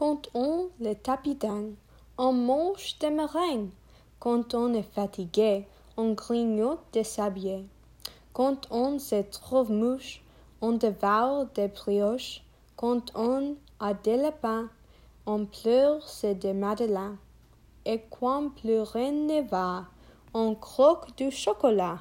Quand on les tapidine, on mange des meringues. Quand on est fatigué, on grignote des sabliers. Quand on se trouve mouche, on dévore des brioches. Quand on a des lapins, on pleure c'est des madeleines. Et quand plus rien ne va, on croque du chocolat.